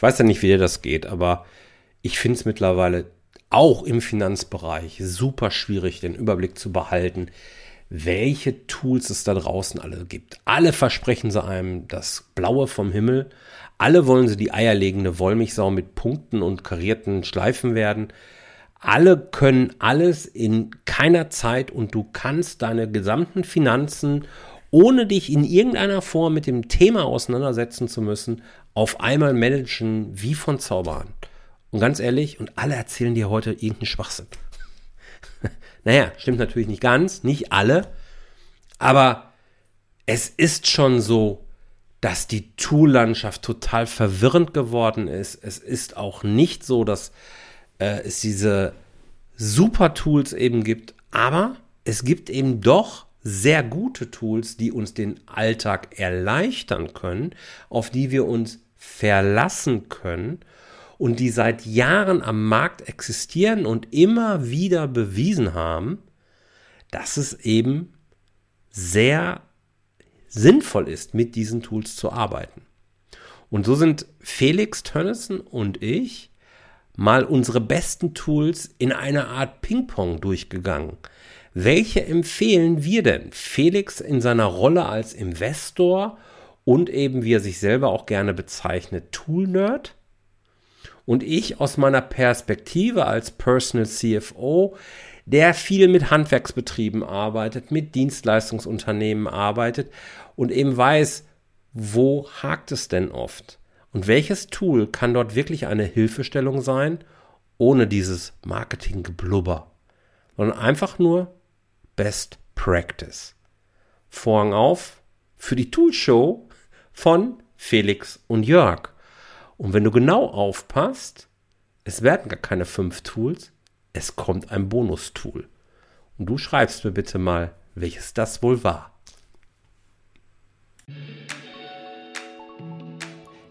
Ich weiß ja nicht, wie dir das geht, aber ich finde es mittlerweile auch im Finanzbereich super schwierig, den Überblick zu behalten, welche Tools es da draußen alle gibt. Alle versprechen sie einem das Blaue vom Himmel. Alle wollen sie die eierlegende Wollmilchsau mit Punkten und karierten Schleifen werden. Alle können alles in keiner Zeit und du kannst deine gesamten Finanzen, ohne dich in irgendeiner Form mit dem Thema auseinandersetzen zu müssen, auf einmal managen wie von Zauberhand. Und ganz ehrlich, und alle erzählen dir heute irgendeinen Schwachsinn. Naja, stimmt natürlich nicht ganz, nicht alle, aber es ist schon so, dass die Tool-Landschaft total verwirrend geworden ist. Es ist auch nicht so, dass äh, es diese Super-Tools eben gibt, aber es gibt eben doch sehr gute Tools, die uns den Alltag erleichtern können, auf die wir uns verlassen können und die seit Jahren am Markt existieren und immer wieder bewiesen haben, dass es eben sehr sinnvoll ist, mit diesen Tools zu arbeiten. Und so sind Felix Tönnissen und ich mal unsere besten Tools in einer Art Ping-Pong durchgegangen. Welche empfehlen wir denn? Felix in seiner Rolle als Investor und eben, wie er sich selber auch gerne bezeichnet, Tool-Nerd und ich aus meiner Perspektive als Personal CFO, der viel mit Handwerksbetrieben arbeitet, mit Dienstleistungsunternehmen arbeitet und eben weiß, wo hakt es denn oft? Und welches Tool kann dort wirklich eine Hilfestellung sein, ohne dieses Marketinggeblubber, sondern einfach nur Best Practice. Vorhang auf für die Toolshow von Felix und Jörg. Und wenn du genau aufpasst, es werden gar keine fünf Tools, es kommt ein Bonustool. Und du schreibst mir bitte mal, welches das wohl war.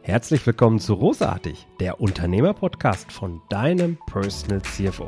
Herzlich willkommen zu Rosartig, der Unternehmer-Podcast von deinem Personal CFO.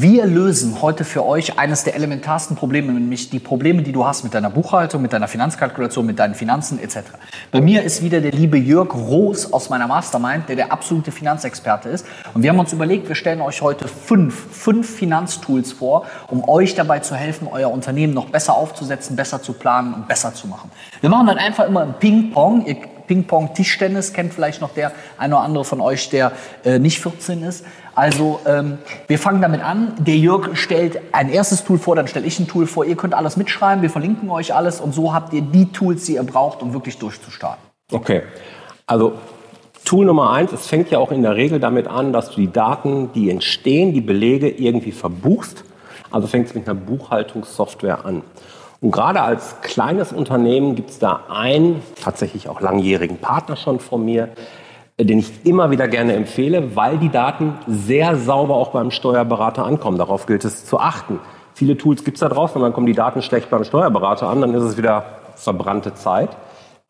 Wir lösen heute für euch eines der elementarsten Probleme, nämlich die Probleme, die du hast mit deiner Buchhaltung, mit deiner Finanzkalkulation, mit deinen Finanzen etc. Bei mir ist wieder der liebe Jörg Roos aus meiner Mastermind, der der absolute Finanzexperte ist. Und wir haben uns überlegt, wir stellen euch heute fünf, fünf Finanztools vor, um euch dabei zu helfen, euer Unternehmen noch besser aufzusetzen, besser zu planen und besser zu machen. Wir machen dann einfach immer ein Ping-Pong. Ihr Ping-Pong-Tischtennis kennt vielleicht noch der eine oder andere von euch, der äh, nicht 14 ist. Also ähm, wir fangen damit an. Der Jörg stellt ein erstes Tool vor, dann stelle ich ein Tool vor. Ihr könnt alles mitschreiben, wir verlinken euch alles und so habt ihr die Tools, die ihr braucht, um wirklich durchzustarten. Okay, also Tool Nummer eins, es fängt ja auch in der Regel damit an, dass du die Daten, die entstehen, die Belege irgendwie verbuchst. Also fängt es mit einer Buchhaltungssoftware an. Und gerade als kleines Unternehmen gibt es da einen tatsächlich auch langjährigen Partner schon von mir, äh, den ich immer wieder gerne empfehle, weil die Daten sehr sauber auch beim Steuerberater ankommen. Darauf gilt es zu achten. Viele Tools gibt es da draußen und dann kommen die Daten schlecht beim Steuerberater an, dann ist es wieder verbrannte Zeit.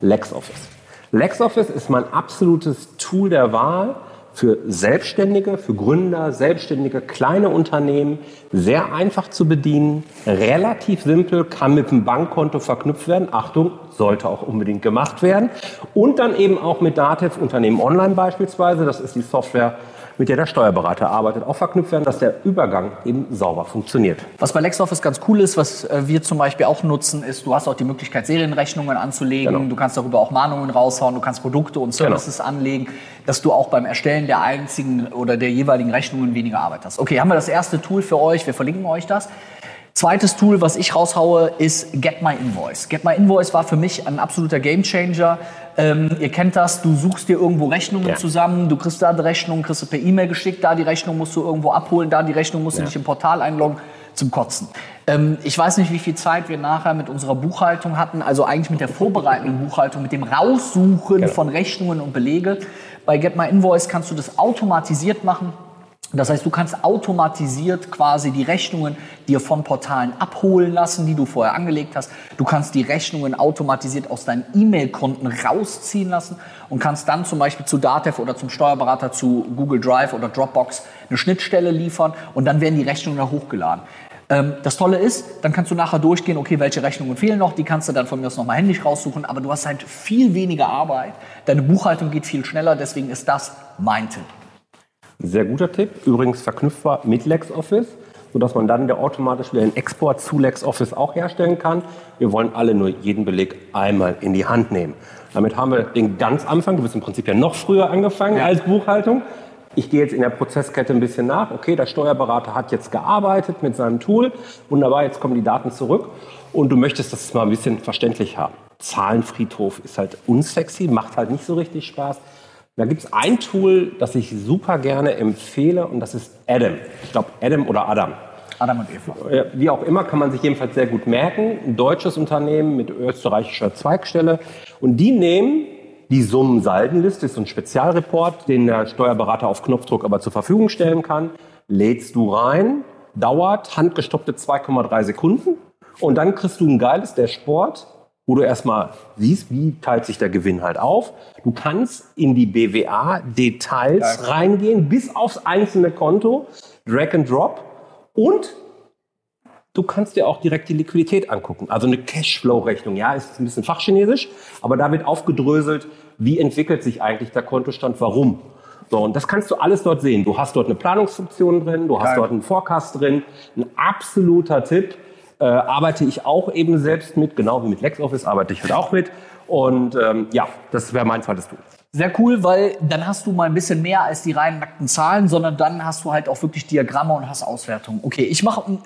LexOffice. LexOffice ist mein absolutes Tool der Wahl für Selbstständige, für Gründer, Selbstständige, kleine Unternehmen sehr einfach zu bedienen, relativ simpel, kann mit dem Bankkonto verknüpft werden. Achtung, sollte auch unbedingt gemacht werden. Und dann eben auch mit Datev Unternehmen Online beispielsweise. Das ist die Software, mit der der Steuerberater arbeitet, auch verknüpft werden, dass der Übergang eben sauber funktioniert. Was bei LexOffice ganz cool ist, was äh, wir zum Beispiel auch nutzen, ist, du hast auch die Möglichkeit, Serienrechnungen anzulegen, genau. du kannst darüber auch Mahnungen raushauen, du kannst Produkte und genau. Services genau. anlegen, dass du auch beim Erstellen der einzigen oder der jeweiligen Rechnungen weniger Arbeit hast. Okay, haben wir das erste Tool für euch, wir verlinken euch das. Zweites Tool, was ich raushaue, ist Get My Invoice. Get My Invoice war für mich ein absoluter Gamechanger. Ähm, ihr kennt das, du suchst dir irgendwo Rechnungen ja. zusammen, du kriegst da die Rechnung, kriegst du per E-Mail geschickt, da die Rechnung musst du irgendwo abholen, da die Rechnung musst du ja. dich im Portal einloggen, zum Kotzen. Ähm, ich weiß nicht, wie viel Zeit wir nachher mit unserer Buchhaltung hatten, also eigentlich mit der vorbereitenden Buchhaltung, mit dem Raussuchen genau. von Rechnungen und Belege. Bei Get My Invoice kannst du das automatisiert machen Das heißt, du kannst automatisiert quasi die Rechnungen dir von Portalen abholen lassen, die du vorher angelegt hast. Du kannst die Rechnungen automatisiert aus deinen E-Mail-Konten rausziehen lassen und kannst dann zum Beispiel zu Datev oder zum Steuerberater zu Google Drive oder Dropbox eine Schnittstelle liefern und dann werden die Rechnungen da hochgeladen. Ähm, das Tolle ist, dann kannst du nachher durchgehen, okay, welche Rechnungen fehlen noch, die kannst du dann von mir aus nochmal händisch raussuchen, aber du hast halt viel weniger Arbeit, deine Buchhaltung geht viel schneller, deswegen ist das mein Tipp. Sehr guter Tipp. Übrigens verknüpfbar mit LexOffice, sodass man dann der automatisch wieder einen Export zu LexOffice auch herstellen kann. Wir wollen alle nur jeden Beleg einmal in die Hand nehmen. Damit haben wir den ganz Anfang, du bist im Prinzip ja noch früher angefangen als Buchhaltung. Ich gehe jetzt in der Prozesskette ein bisschen nach. Okay, der Steuerberater hat jetzt gearbeitet mit seinem Tool. Wunderbar, jetzt kommen die Daten zurück. Und du möchtest das mal ein bisschen verständlich haben. Zahlenfriedhof ist halt unsexy, macht halt nicht so richtig Spaß. Da gibt es ein Tool, das ich super gerne empfehle und das ist Adam. Ich glaube Adam oder Adam. Adam und Eva. Wie auch immer, kann man sich jedenfalls sehr gut merken. Ein deutsches Unternehmen mit österreichischer Zweigstelle. Und die nehmen die Summensaldenliste, ist so ein Spezialreport, den der Steuerberater auf Knopfdruck aber zur Verfügung stellen kann. Lädst du rein, dauert handgestoppte 2,3 Sekunden und dann kriegst du ein geiles Dashboard wo du erstmal siehst, wie teilt sich der Gewinn halt auf. Du kannst in die BWA-Details ja. reingehen, bis aufs einzelne Konto, Drag and Drop und du kannst dir auch direkt die Liquidität angucken. Also eine Cashflow-Rechnung, ja, ist ein bisschen fachchinesisch, aber da wird aufgedröselt, wie entwickelt sich eigentlich der Kontostand, warum. So, und das kannst du alles dort sehen. Du hast dort eine Planungsfunktion drin, du hast dort einen Forecast drin. Ein absoluter Tipp äh, arbeite ich auch eben selbst mit, genau wie mit LexOffice arbeite ich halt auch mit. Und ähm, ja, das wäre mein zweites Tool. Sehr cool, weil dann hast du mal ein bisschen mehr als die reinen nackten Zahlen, sondern dann hast du halt auch wirklich Diagramme und hast Auswertungen. Okay, ich mache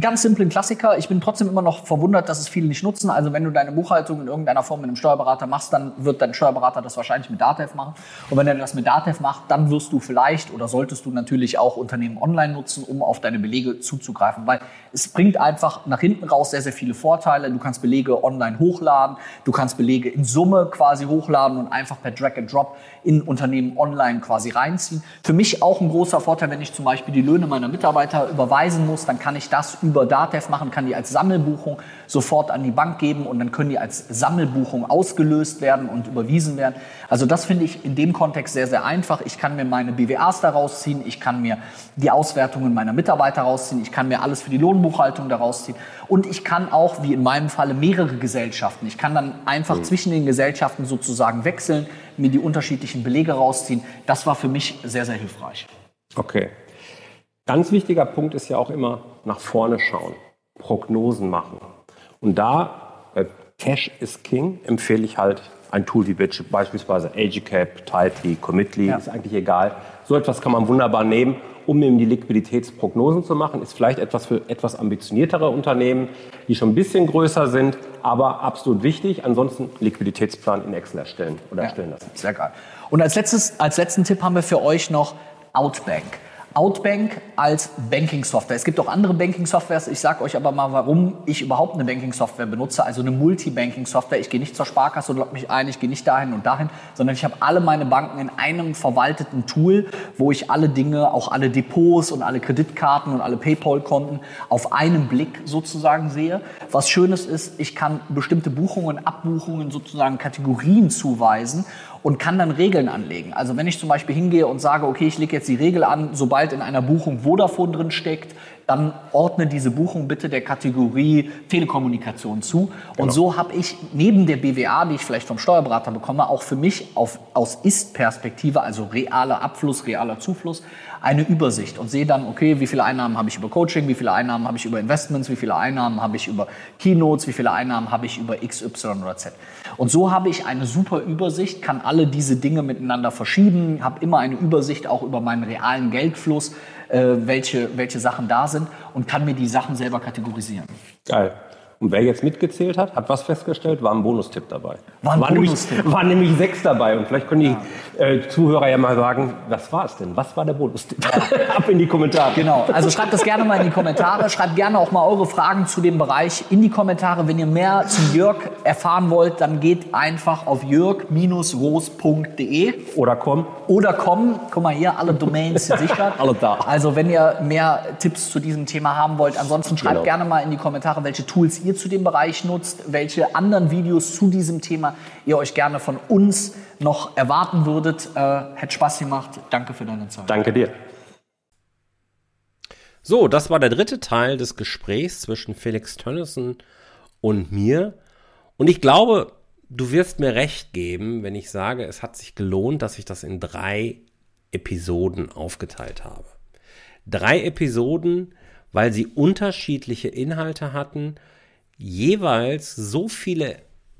ganz simplen Klassiker. Ich bin trotzdem immer noch verwundert, dass es viele nicht nutzen. Also wenn du deine Buchhaltung in irgendeiner Form mit einem Steuerberater machst, dann wird dein Steuerberater das wahrscheinlich mit Datev machen. Und wenn er das mit Datev macht, dann wirst du vielleicht oder solltest du natürlich auch Unternehmen online nutzen, um auf deine Belege zuzugreifen. Weil es bringt einfach nach hinten raus sehr, sehr viele Vorteile. Du kannst Belege online hochladen, du kannst Belege in Summe quasi hochladen und einfach per Drag and Drop in Unternehmen online quasi reinziehen. Für mich auch ein großer Vorteil, wenn ich zum Beispiel die Löhne meiner Mitarbeiter überweisen muss, dann kann ich das über Datev machen, kann die als Sammelbuchung sofort an die Bank geben und dann können die als Sammelbuchung ausgelöst werden und überwiesen werden. Also das finde ich in dem Kontext sehr, sehr einfach. Ich kann mir meine BWAs daraus ziehen, ich kann mir die Auswertungen meiner Mitarbeiter rausziehen, ich kann mir alles für die Lohnbuchhaltung daraus ziehen und ich kann auch, wie in meinem Falle, mehrere Gesellschaften. Ich kann dann einfach mhm. zwischen den Gesellschaften sozusagen wechseln, mir die unterschiedlichen Belege rausziehen. Das war für mich sehr, sehr hilfreich. Okay. Ganz wichtiger Punkt ist ja auch immer nach vorne schauen, Prognosen machen. Und da, äh, Cash is King, empfehle ich halt ein Tool wie beispielsweise AGCAP, Tightly, Commitly, ja. ist eigentlich egal. So etwas kann man wunderbar nehmen, um eben die Liquiditätsprognosen zu machen. Ist vielleicht etwas für etwas ambitioniertere Unternehmen, die schon ein bisschen größer sind, aber absolut wichtig. Ansonsten Liquiditätsplan in Excel erstellen oder ja, erstellen lassen. Sehr geil. Und als, letztes, als letzten Tipp haben wir für euch noch Outbank. Outbank als Banking-Software. Es gibt auch andere Banking-Softwares. Ich sage euch aber mal, warum ich überhaupt eine Banking-Software benutze, also eine Multi-Banking-Software. Ich gehe nicht zur Sparkasse und logge mich ein, ich gehe nicht dahin und dahin, sondern ich habe alle meine Banken in einem verwalteten Tool, wo ich alle Dinge, auch alle Depots und alle Kreditkarten und alle PayPal-Konten auf einen Blick sozusagen sehe. Was Schönes ist, ich kann bestimmte Buchungen, Abbuchungen sozusagen Kategorien zuweisen und kann dann Regeln anlegen. Also wenn ich zum Beispiel hingehe und sage, okay, ich lege jetzt die Regel an, sobald in einer Buchung Vodafone drin steckt, dann ordne diese Buchung bitte der Kategorie Telekommunikation zu. Genau. Und so habe ich neben der BWA, die ich vielleicht vom Steuerberater bekomme, auch für mich auf, aus Ist-Perspektive, also realer Abfluss, realer Zufluss, eine Übersicht und sehe dann, okay, wie viele Einnahmen habe ich über Coaching, wie viele Einnahmen habe ich über Investments, wie viele Einnahmen habe ich über Keynotes, wie viele Einnahmen habe ich über X, Y oder Z. Und so habe ich eine super Übersicht, kann alle diese Dinge miteinander verschieben, habe immer eine Übersicht auch über meinen realen Geldfluss, äh, welche, welche Sachen da sind und kann mir die Sachen selber kategorisieren. Geil. Und wer jetzt mitgezählt hat, hat was festgestellt, war ein Bonustipp dabei. War ein war Bonustipp. Nämlich, waren nämlich sechs dabei. Und vielleicht können die äh, Zuhörer ja mal sagen, was war es denn? Was war der Bonustipp? Ab in die Kommentare. Genau, also schreibt das gerne mal in die Kommentare. Schreibt gerne auch mal eure Fragen zu dem Bereich in die Kommentare. Wenn ihr mehr zu Jörg erfahren wollt, dann geht einfach auf jörg-roos.de Oder komm. oder kommen. Guck mal hier, alle Domains sind sicher. Alle da. Also wenn ihr mehr Tipps zu diesem Thema haben wollt, ansonsten schreibt Genau. gerne mal in die Kommentare, welche Tools ihr zu dem Bereich nutzt, welche anderen Videos zu diesem Thema ihr euch gerne von uns noch erwarten würdet. Äh, hat Spaß gemacht. Danke für deine Zeit. Danke dir. So, das war der dritte Teil des Gesprächs zwischen Felix Tönnissen und mir. Und ich glaube, du wirst mir recht geben, wenn ich sage, es hat sich gelohnt, dass ich das in drei Episoden aufgeteilt habe. Drei Episoden, weil sie unterschiedliche Inhalte hatten, jeweils so viele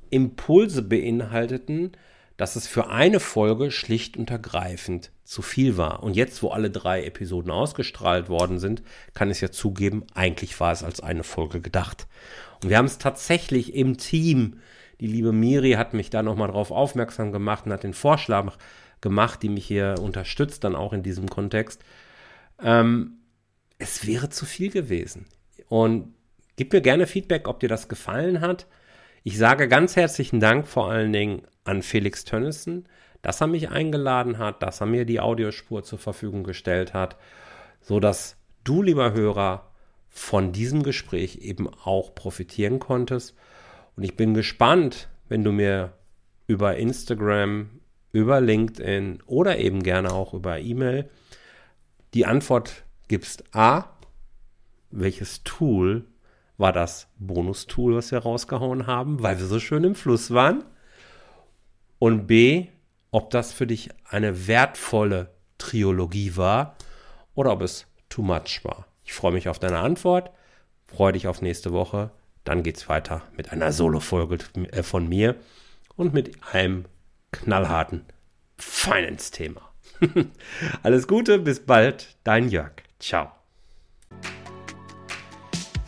Impulse beinhalteten, dass es für eine Folge schlicht und ergreifend zu viel war. Und jetzt, wo alle drei Episoden ausgestrahlt worden sind, kann ich ja zugeben, eigentlich war es als eine Folge gedacht. Und wir haben es tatsächlich im Team, die liebe Miri hat mich da nochmal drauf aufmerksam gemacht und hat den Vorschlag gemacht, die mich hier unterstützt, dann auch in diesem Kontext. Ähm, es wäre zu viel gewesen. Und gib mir gerne Feedback, ob dir das gefallen hat. Ich sage ganz herzlichen Dank vor allen Dingen an Felix Tönnissen, dass er mich eingeladen hat, dass er mir die Audiospur zur Verfügung gestellt hat, so dass du, lieber Hörer, von diesem Gespräch eben auch profitieren konntest. Und ich bin gespannt, wenn du mir über Instagram, über LinkedIn oder eben gerne auch über E-Mail die Antwort gibst. A, welches Tool war das Bonustool, was wir rausgehauen haben, weil wir so schön im Fluss waren? Und B, ob das für dich eine wertvolle Triologie war oder ob es too much war. Ich freue mich auf deine Antwort, freue dich auf nächste Woche. Dann geht's weiter mit einer Solo-Folge äh, von mir und mit einem knallharten Finance-Thema. Alles Gute, bis bald, dein Jörg. Ciao.